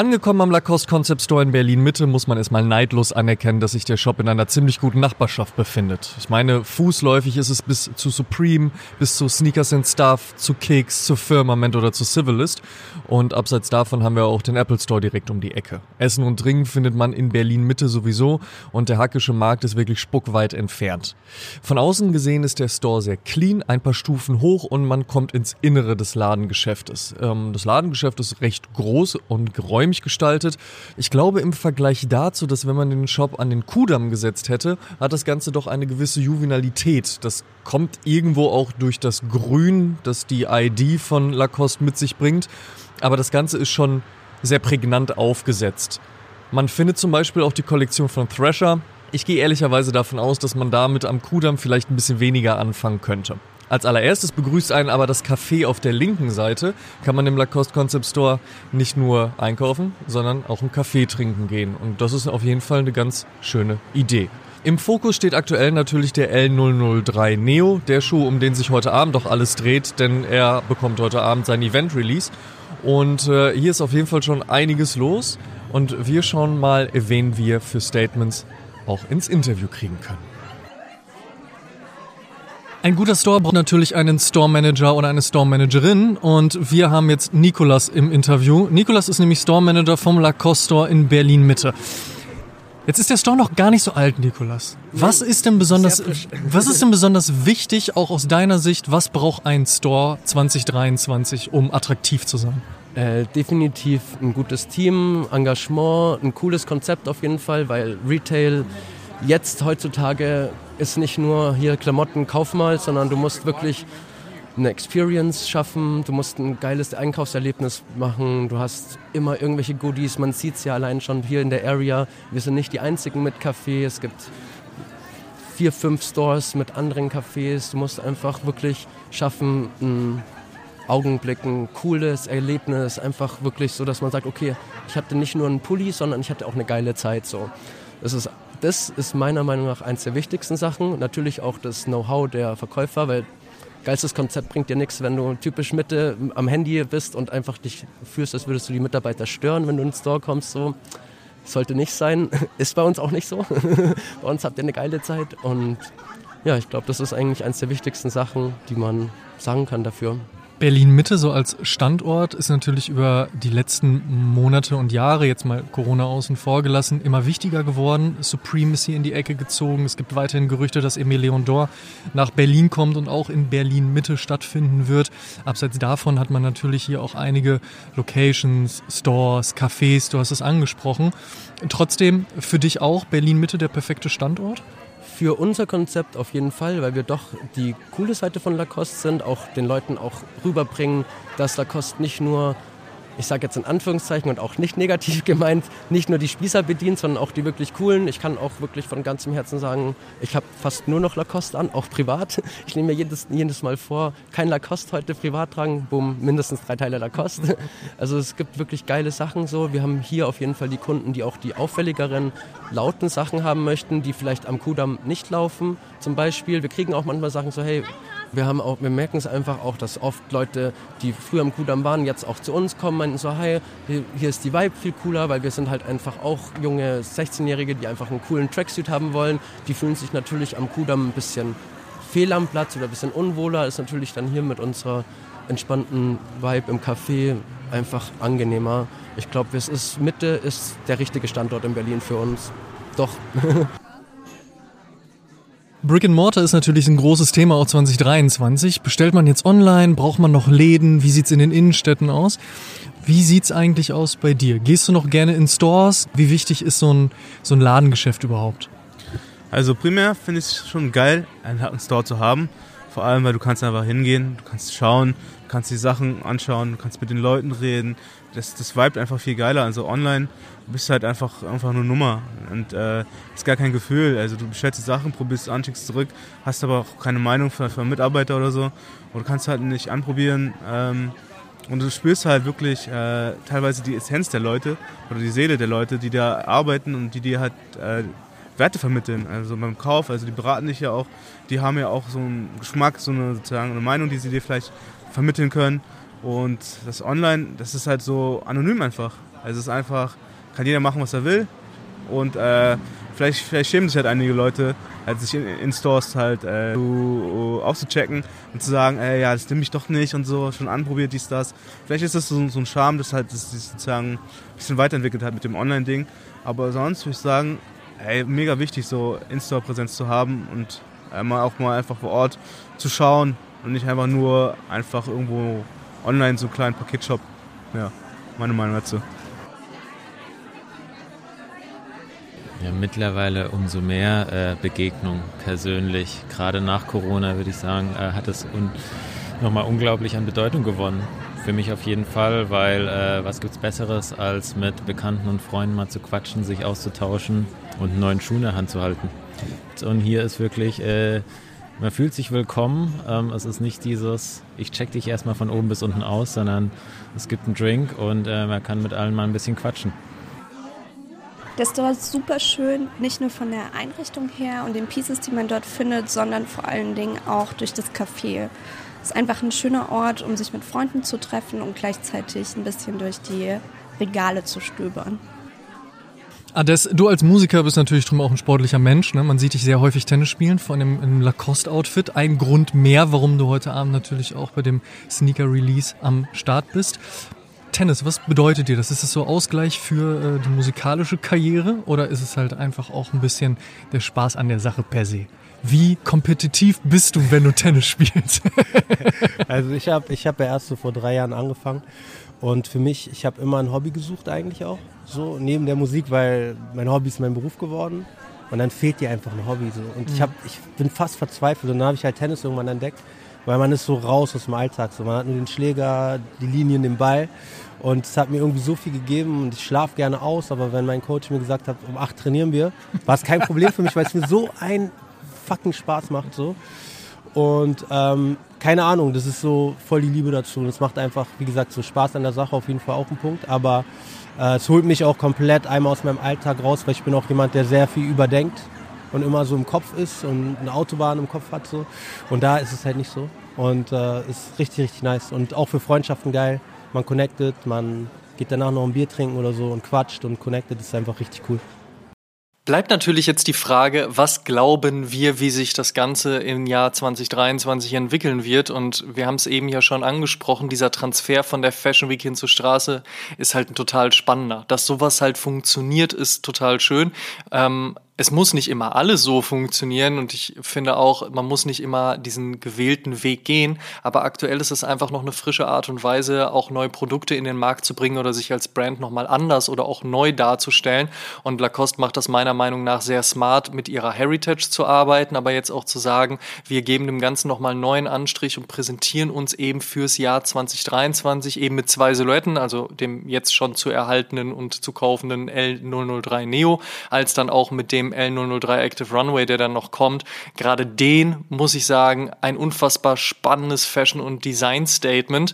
Angekommen am Lacoste Concept Store in Berlin Mitte muss man erstmal neidlos anerkennen, dass sich der Shop in einer ziemlich guten Nachbarschaft befindet. Ich meine, fußläufig ist es bis zu Supreme, bis zu Sneakers and Stuff, zu Kicks, zu Firmament oder zu Civilist. Und abseits davon haben wir auch den Apple Store direkt um die Ecke. Essen und Trinken findet man in Berlin Mitte sowieso und der hackische Markt ist wirklich spuckweit entfernt. Von außen gesehen ist der Store sehr clean, ein paar Stufen hoch und man kommt ins Innere des Ladengeschäftes. Ähm, das Ladengeschäft ist recht groß und geräumig geräumig gestaltet. Ich glaube im Vergleich dazu, dass wenn man den Shop an den Kudamm gesetzt hätte, hat das Ganze doch eine gewisse Juvenalität. Das kommt irgendwo auch durch das Grün, das die ID von Lacoste mit sich bringt. Aber das Ganze ist schon sehr prägnant aufgesetzt. Man findet zum Beispiel auch die Kollektion von Thrasher. Ich gehe ehrlicherweise davon aus, dass man damit am Kudamm vielleicht ein bisschen weniger anfangen könnte. Als allererstes begrüßt einen aber das Café auf der linken Seite. Kann man im Lacoste Concept Store nicht nur einkaufen, sondern auch einen Kaffee trinken gehen. Und das ist auf jeden Fall eine ganz schöne Idee. Im Fokus steht aktuell natürlich der L003 Neo, der Schuh, um den sich heute Abend doch alles dreht, denn er bekommt heute Abend sein Event-Release. Und äh, hier ist auf jeden Fall schon einiges los. Und wir schauen mal, wen wir für Statements auch ins Interview kriegen können. Ein guter Store braucht natürlich einen Store Manager oder eine Store Managerin und wir haben jetzt Nikolas im Interview. Nikolas ist nämlich Store Manager vom Lacoste Store in Berlin Mitte. Jetzt ist der Store noch gar nicht so alt, Nikolas. Was ist denn besonders, was ist denn besonders wichtig, auch aus deiner Sicht? Was braucht ein Store 2023, um attraktiv zu sein? Äh, definitiv ein gutes Team, Engagement, ein cooles Konzept auf jeden Fall, weil Retail jetzt heutzutage ist nicht nur hier Klamotten, kauf mal, sondern du musst wirklich eine Experience schaffen, du musst ein geiles Einkaufserlebnis machen, du hast immer irgendwelche Goodies, man sieht es ja allein schon hier in der Area, wir sind nicht die einzigen mit Café, es gibt vier, fünf Stores mit anderen Cafés, du musst einfach wirklich schaffen, ein Augenblick, ein cooles Erlebnis, einfach wirklich so, dass man sagt, okay, ich hatte nicht nur einen Pulli, sondern ich hatte auch eine geile Zeit so. Das ist das ist meiner Meinung nach eines der wichtigsten Sachen. Natürlich auch das Know-how der Verkäufer, weil geilstes Konzept bringt dir nichts, wenn du typisch Mitte am Handy bist und einfach dich fühlst, als würdest du die Mitarbeiter stören, wenn du ins Store kommst. So. Sollte nicht sein. Ist bei uns auch nicht so. bei uns habt ihr eine geile Zeit. Und ja, ich glaube, das ist eigentlich eines der wichtigsten Sachen, die man sagen kann dafür. Berlin-Mitte so als Standort ist natürlich über die letzten Monate und Jahre, jetzt mal Corona außen vor gelassen, immer wichtiger geworden. Supremacy in die Ecke gezogen. Es gibt weiterhin Gerüchte, dass Emile Leon d'Or nach Berlin kommt und auch in Berlin-Mitte stattfinden wird. Abseits davon hat man natürlich hier auch einige Locations, Stores, Cafés, du hast es angesprochen. Trotzdem für dich auch Berlin-Mitte der perfekte Standort? Für unser Konzept auf jeden Fall, weil wir doch die coole Seite von Lacoste sind, auch den Leuten auch rüberbringen, dass Lacoste nicht nur ich sage jetzt in Anführungszeichen und auch nicht negativ gemeint, nicht nur die Spießer bedient, sondern auch die wirklich coolen. Ich kann auch wirklich von ganzem Herzen sagen, ich habe fast nur noch Lacoste an, auch privat. Ich nehme mir jedes, jedes Mal vor, kein Lacoste heute privat tragen, boom, mindestens drei Teile Lacoste. Also es gibt wirklich geile Sachen so. Wir haben hier auf jeden Fall die Kunden, die auch die auffälligeren, lauten Sachen haben möchten, die vielleicht am Kudamm nicht laufen zum Beispiel. Wir kriegen auch manchmal Sachen so, hey, wir, haben auch, wir merken es einfach auch, dass oft Leute, die früher am Kudamm waren, jetzt auch zu uns kommen, meinten so, hey, hier ist die Vibe viel cooler, weil wir sind halt einfach auch junge 16-Jährige, die einfach einen coolen Tracksuit haben wollen. Die fühlen sich natürlich am Kudamm ein bisschen fehl am Platz oder ein bisschen unwohler. Ist natürlich dann hier mit unserer entspannten Vibe im Café einfach angenehmer. Ich glaube, es ist Mitte ist der richtige Standort in Berlin für uns. Doch. Brick and Mortar ist natürlich ein großes Thema auch 2023. Bestellt man jetzt online? Braucht man noch Läden? Wie sieht's in den Innenstädten aus? Wie sieht's eigentlich aus bei dir? Gehst du noch gerne in Stores? Wie wichtig ist so ein, so ein Ladengeschäft überhaupt? Also primär finde ich es schon geil, einen Store zu haben. Vor allem, weil du kannst einfach hingehen, du kannst schauen, du kannst die Sachen anschauen, du kannst mit den Leuten reden. Das, das vibet einfach viel geiler. Also online bist du halt einfach, einfach nur Nummer. Und äh, ist gar kein Gefühl. Also du bestellst Sachen, probierst an, schickst zurück, hast aber auch keine Meinung von, von Mitarbeiter oder so. Und du kannst halt nicht anprobieren. Ähm, und du spürst halt wirklich äh, teilweise die Essenz der Leute oder die Seele der Leute, die da arbeiten und die dir halt äh, Werte vermitteln. Also beim Kauf, also die beraten dich ja auch, die haben ja auch so einen Geschmack, so eine, sozusagen eine Meinung, die sie dir vielleicht vermitteln können. Und das Online, das ist halt so anonym einfach. Also es ist einfach, kann jeder machen, was er will. Und äh, vielleicht, vielleicht schämen sich halt einige Leute, halt sich in, in Stores halt äh, zu, auszuchecken und zu sagen, ey, ja, das nehme ich doch nicht und so, schon anprobiert, dies, das. Vielleicht ist das so, so ein Charme, das halt das, das sozusagen ein bisschen weiterentwickelt hat mit dem Online-Ding. Aber sonst würde ich sagen, ey, mega wichtig, so In-Store-Präsenz zu haben und einmal auch mal einfach vor Ort zu schauen und nicht einfach nur einfach irgendwo online so einen kleinen Paketshop. Ja, meine Meinung dazu. Ja, mittlerweile umso mehr äh, Begegnung persönlich. Gerade nach Corona würde ich sagen, äh, hat es un nochmal unglaublich an Bedeutung gewonnen. Für mich auf jeden Fall, weil äh, was gibt's Besseres, als mit Bekannten und Freunden mal zu quatschen, sich auszutauschen und einen neuen Schuh in der Hand zu halten. Und hier ist wirklich, äh, man fühlt sich willkommen. Ähm, es ist nicht dieses, ich check dich erstmal von oben bis unten aus, sondern es gibt einen Drink und äh, man kann mit allen mal ein bisschen quatschen. Der Store ist super schön, nicht nur von der Einrichtung her und den Pieces, die man dort findet, sondern vor allen Dingen auch durch das Café. Es ist einfach ein schöner Ort, um sich mit Freunden zu treffen und gleichzeitig ein bisschen durch die Regale zu stöbern. Ades, du als Musiker bist natürlich drum auch ein sportlicher Mensch. Ne? Man sieht dich sehr häufig Tennis spielen, vor allem im Lacoste-Outfit. Ein Grund mehr, warum du heute Abend natürlich auch bei dem Sneaker-Release am Start bist. Tennis, was bedeutet dir das? Ist es so Ausgleich für äh, die musikalische Karriere oder ist es halt einfach auch ein bisschen der Spaß an der Sache per se? Wie kompetitiv bist du, wenn du Tennis spielst? also ich habe ich hab ja erst so vor drei Jahren angefangen und für mich, ich habe immer ein Hobby gesucht eigentlich auch, so neben der Musik, weil mein Hobby ist mein Beruf geworden und dann fehlt dir einfach ein Hobby so. Und mhm. ich, hab, ich bin fast verzweifelt und dann habe ich halt Tennis irgendwann entdeckt weil man ist so raus aus dem Alltag. So. Man hat nur den Schläger, die Linien, den Ball. Und es hat mir irgendwie so viel gegeben und ich schlafe gerne aus, aber wenn mein Coach mir gesagt hat, um acht trainieren wir, war es kein Problem für mich, weil es mir so einen fucking Spaß macht. So. Und ähm, keine Ahnung, das ist so voll die Liebe dazu. Und es macht einfach, wie gesagt, so Spaß an der Sache auf jeden Fall auch ein Punkt. Aber äh, es holt mich auch komplett einmal aus meinem Alltag raus, weil ich bin auch jemand, der sehr viel überdenkt und immer so im Kopf ist und eine Autobahn im Kopf hat. So. Und da ist es halt nicht so. Und äh, ist richtig, richtig nice. Und auch für Freundschaften geil. Man connectet, man geht danach noch ein Bier trinken oder so und quatscht und connected. Das ist einfach richtig cool. Bleibt natürlich jetzt die Frage, was glauben wir, wie sich das Ganze im Jahr 2023 entwickeln wird? Und wir haben es eben ja schon angesprochen, dieser Transfer von der Fashion Week hin zur Straße ist halt ein total spannender. Dass sowas halt funktioniert, ist total schön. Ähm, es muss nicht immer alles so funktionieren und ich finde auch, man muss nicht immer diesen gewählten Weg gehen, aber aktuell ist es einfach noch eine frische Art und Weise, auch neue Produkte in den Markt zu bringen oder sich als Brand nochmal anders oder auch neu darzustellen. Und Lacoste macht das meiner Meinung nach sehr smart, mit ihrer Heritage zu arbeiten, aber jetzt auch zu sagen, wir geben dem Ganzen nochmal einen neuen Anstrich und präsentieren uns eben fürs Jahr 2023 eben mit zwei Silhouetten, also dem jetzt schon zu erhaltenen und zu kaufenden L003 Neo, als dann auch mit dem L003 Active Runway, der dann noch kommt, gerade den muss ich sagen, ein unfassbar spannendes Fashion- und Design-Statement.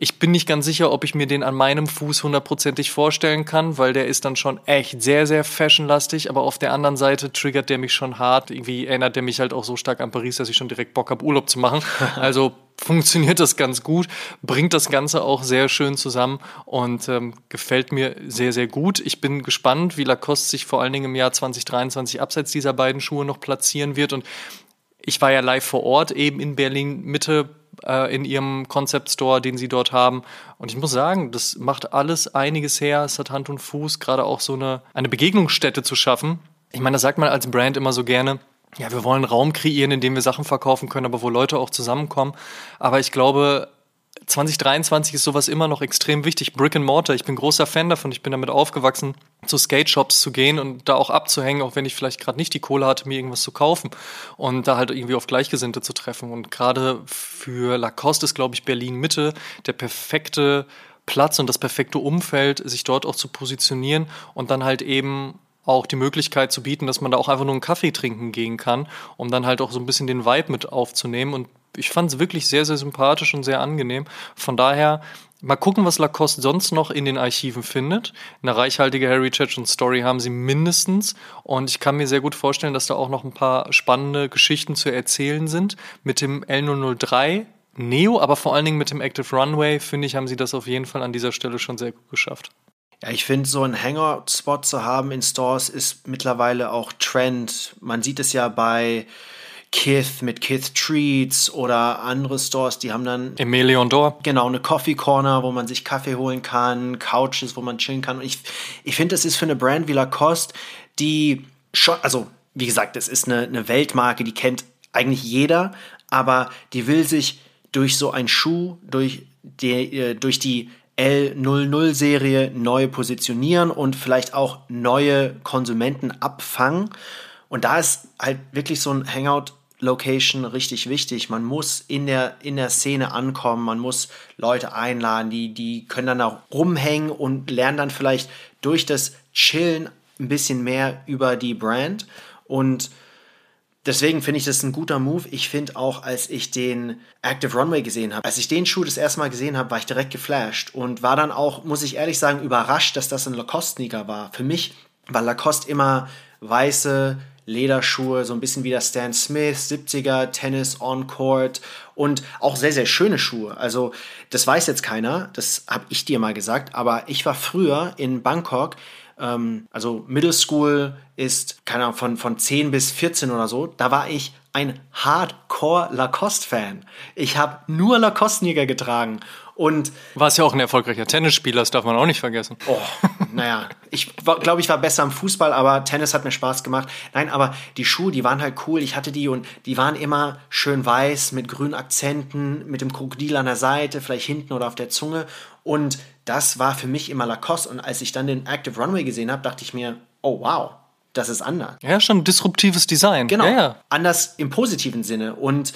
Ich bin nicht ganz sicher, ob ich mir den an meinem Fuß hundertprozentig vorstellen kann, weil der ist dann schon echt sehr, sehr fashionlastig. Aber auf der anderen Seite triggert der mich schon hart. Irgendwie erinnert der mich halt auch so stark an Paris, dass ich schon direkt Bock habe, Urlaub zu machen. Also funktioniert das ganz gut, bringt das Ganze auch sehr schön zusammen und ähm, gefällt mir sehr, sehr gut. Ich bin gespannt, wie Lacoste sich vor allen Dingen im Jahr 2023 abseits dieser beiden Schuhe noch platzieren wird. Und ich war ja live vor Ort eben in Berlin Mitte äh, in ihrem Concept Store, den sie dort haben. Und ich muss sagen, das macht alles einiges her. Es hat Hand und Fuß, gerade auch so eine, eine Begegnungsstätte zu schaffen. Ich meine, das sagt man als Brand immer so gerne ja, wir wollen Raum kreieren, in dem wir Sachen verkaufen können, aber wo Leute auch zusammenkommen. Aber ich glaube, 2023 ist sowas immer noch extrem wichtig. Brick and Mortar, ich bin großer Fan davon. Ich bin damit aufgewachsen, zu Skate Shops zu gehen und da auch abzuhängen, auch wenn ich vielleicht gerade nicht die Kohle hatte, mir irgendwas zu kaufen und da halt irgendwie auf Gleichgesinnte zu treffen. Und gerade für Lacoste ist, glaube ich, Berlin Mitte der perfekte Platz und das perfekte Umfeld, sich dort auch zu positionieren und dann halt eben auch die Möglichkeit zu bieten, dass man da auch einfach nur einen Kaffee trinken gehen kann, um dann halt auch so ein bisschen den Vibe mit aufzunehmen. Und ich fand es wirklich sehr, sehr sympathisch und sehr angenehm. Von daher Mal gucken, was Lacoste sonst noch in den Archiven findet. Eine reichhaltige Church und Story haben sie mindestens. Und ich kann mir sehr gut vorstellen, dass da auch noch ein paar spannende Geschichten zu erzählen sind. Mit dem L003 Neo, aber vor allen Dingen mit dem Active Runway, finde ich, haben sie das auf jeden Fall an dieser Stelle schon sehr gut geschafft. Ja, ich finde, so einen Hangout-Spot zu haben in Stores ist mittlerweile auch Trend. Man sieht es ja bei Kith mit Kith Treats oder andere Stores, die haben dann. Emelion Door. Genau, eine Coffee Corner, wo man sich Kaffee holen kann, Couches, wo man chillen kann. Und ich, ich finde, das ist für eine Brand wie Lacoste, die schon, also wie gesagt, es ist eine, eine Weltmarke, die kennt eigentlich jeder, aber die will sich durch so einen Schuh, durch die, äh, durch die L00-Serie neu positionieren und vielleicht auch neue Konsumenten abfangen. Und da ist halt wirklich so ein Hangout Location richtig wichtig. Man muss in der, in der Szene ankommen, man muss Leute einladen, die, die können dann auch rumhängen und lernen dann vielleicht durch das Chillen ein bisschen mehr über die Brand. Und Deswegen finde ich das ein guter Move. Ich finde auch, als ich den Active Runway gesehen habe, als ich den Schuh das erste Mal gesehen habe, war ich direkt geflasht und war dann auch, muss ich ehrlich sagen, überrascht, dass das ein Lacoste-Sneaker war. Für mich war Lacoste immer weiße Lederschuhe, so ein bisschen wie der Stan Smith, 70er, Tennis on Court und auch sehr, sehr schöne Schuhe. Also, das weiß jetzt keiner, das habe ich dir mal gesagt, aber ich war früher in Bangkok ähm, also Middle School ist, keine Ahnung, von, von 10 bis 14 oder so, da war ich ein Hardcore Lacoste-Fan. Ich habe nur Lacoste-Sneaker getragen. Und warst ja auch ein erfolgreicher Tennisspieler, das darf man auch nicht vergessen. Oh, naja, ich glaube, ich war besser im Fußball, aber Tennis hat mir Spaß gemacht. Nein, aber die Schuhe, die waren halt cool. Ich hatte die und die waren immer schön weiß mit grünen Akzenten, mit dem Krokodil an der Seite, vielleicht hinten oder auf der Zunge. Und das war für mich immer Lacoste. Und als ich dann den Active Runway gesehen habe, dachte ich mir, oh wow, das ist anders. Ja, schon disruptives Design. Genau. Ja, ja. Anders im positiven Sinne. Und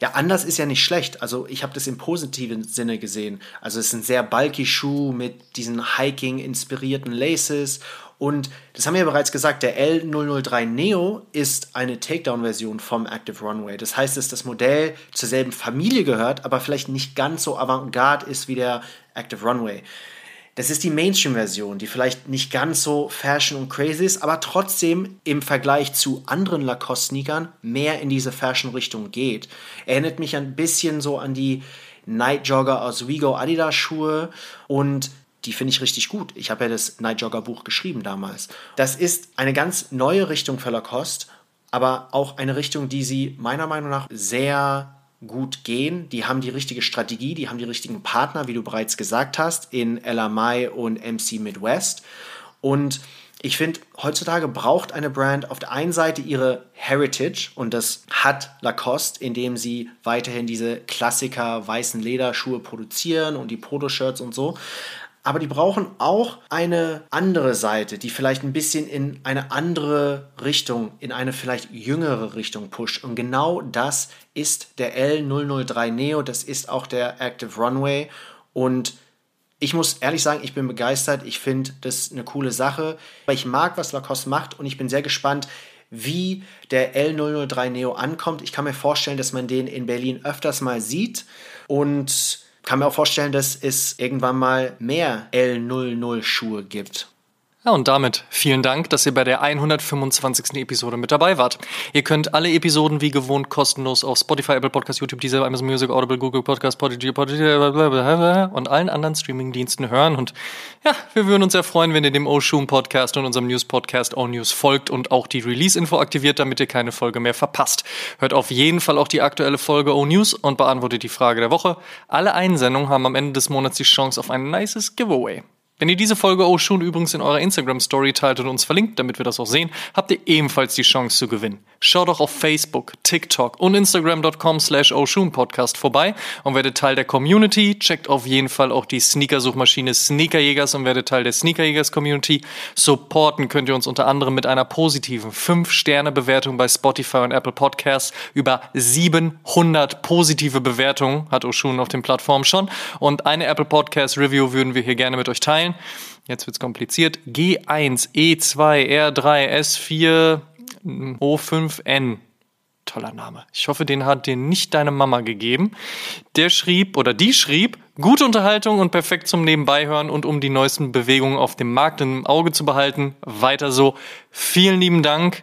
ja, anders ist ja nicht schlecht. Also ich habe das im positiven Sinne gesehen. Also es ist ein sehr bulky Schuh mit diesen Hiking-inspirierten Laces. Und das haben wir ja bereits gesagt, der L003 Neo ist eine Takedown-Version vom Active Runway. Das heißt, dass das Modell zur selben Familie gehört, aber vielleicht nicht ganz so avantgarde ist wie der Active Runway. Das ist die Mainstream-Version, die vielleicht nicht ganz so fashion und crazy ist, aber trotzdem im Vergleich zu anderen Lacoste-Sneakern mehr in diese Fashion-Richtung geht. Erinnert mich ein bisschen so an die Night Jogger aus Vigo Adidas Schuhe und die finde ich richtig gut. Ich habe ja das Night Jogger Buch geschrieben damals. Das ist eine ganz neue Richtung für Lacoste, aber auch eine Richtung, die sie meiner Meinung nach sehr gut gehen. Die haben die richtige Strategie, die haben die richtigen Partner, wie du bereits gesagt hast, in LMI und MC Midwest. Und ich finde, heutzutage braucht eine Brand auf der einen Seite ihre Heritage und das hat Lacoste, indem sie weiterhin diese Klassiker weißen Lederschuhe produzieren und die Polo-Shirts und so. Aber die brauchen auch eine andere Seite, die vielleicht ein bisschen in eine andere Richtung, in eine vielleicht jüngere Richtung pusht. Und genau das ist der L003 Neo, das ist auch der Active Runway. Und ich muss ehrlich sagen, ich bin begeistert. Ich finde das eine coole Sache. Ich mag, was Lacoste macht und ich bin sehr gespannt, wie der L003 Neo ankommt. Ich kann mir vorstellen, dass man den in Berlin öfters mal sieht und kann mir auch vorstellen, dass es irgendwann mal mehr L00 Schuhe gibt. Ja, und damit vielen Dank, dass ihr bei der 125. Episode mit dabei wart. Ihr könnt alle Episoden wie gewohnt kostenlos auf Spotify, Apple Podcast, YouTube, Deezer, Amazon Music, Audible, Google Podcast, Podigy, Podigy und allen anderen Streamingdiensten hören. Und ja, wir würden uns sehr freuen, wenn ihr dem Oshun Podcast und unserem News Podcast O News folgt und auch die Release-Info aktiviert, damit ihr keine Folge mehr verpasst. Hört auf jeden Fall auch die aktuelle Folge O News und beantwortet die Frage der Woche. Alle Einsendungen haben am Ende des Monats die Chance auf ein nices Giveaway. Wenn ihr diese Folge auch schon übrigens in eurer Instagram-Story teilt und uns verlinkt, damit wir das auch sehen, habt ihr ebenfalls die Chance zu gewinnen. Schaut doch auf Facebook, TikTok und Instagram.com slash Podcast vorbei und werdet Teil der Community. Checkt auf jeden Fall auch die Sneaker-Suchmaschine Sneakerjägers und werdet Teil der Sneakerjägers-Community. Supporten könnt ihr uns unter anderem mit einer positiven 5-Sterne-Bewertung bei Spotify und Apple Podcasts. Über 700 positive Bewertungen hat Oshun auf den Plattformen schon. Und eine Apple Podcast Review würden wir hier gerne mit euch teilen. Jetzt wird's kompliziert. G1, E2, R3, S4, O5N. Toller Name. Ich hoffe, den hat dir nicht deine Mama gegeben. Der schrieb oder die schrieb, gute Unterhaltung und perfekt zum Nebenbeihören und um die neuesten Bewegungen auf dem Markt im Auge zu behalten. Weiter so. Vielen lieben Dank.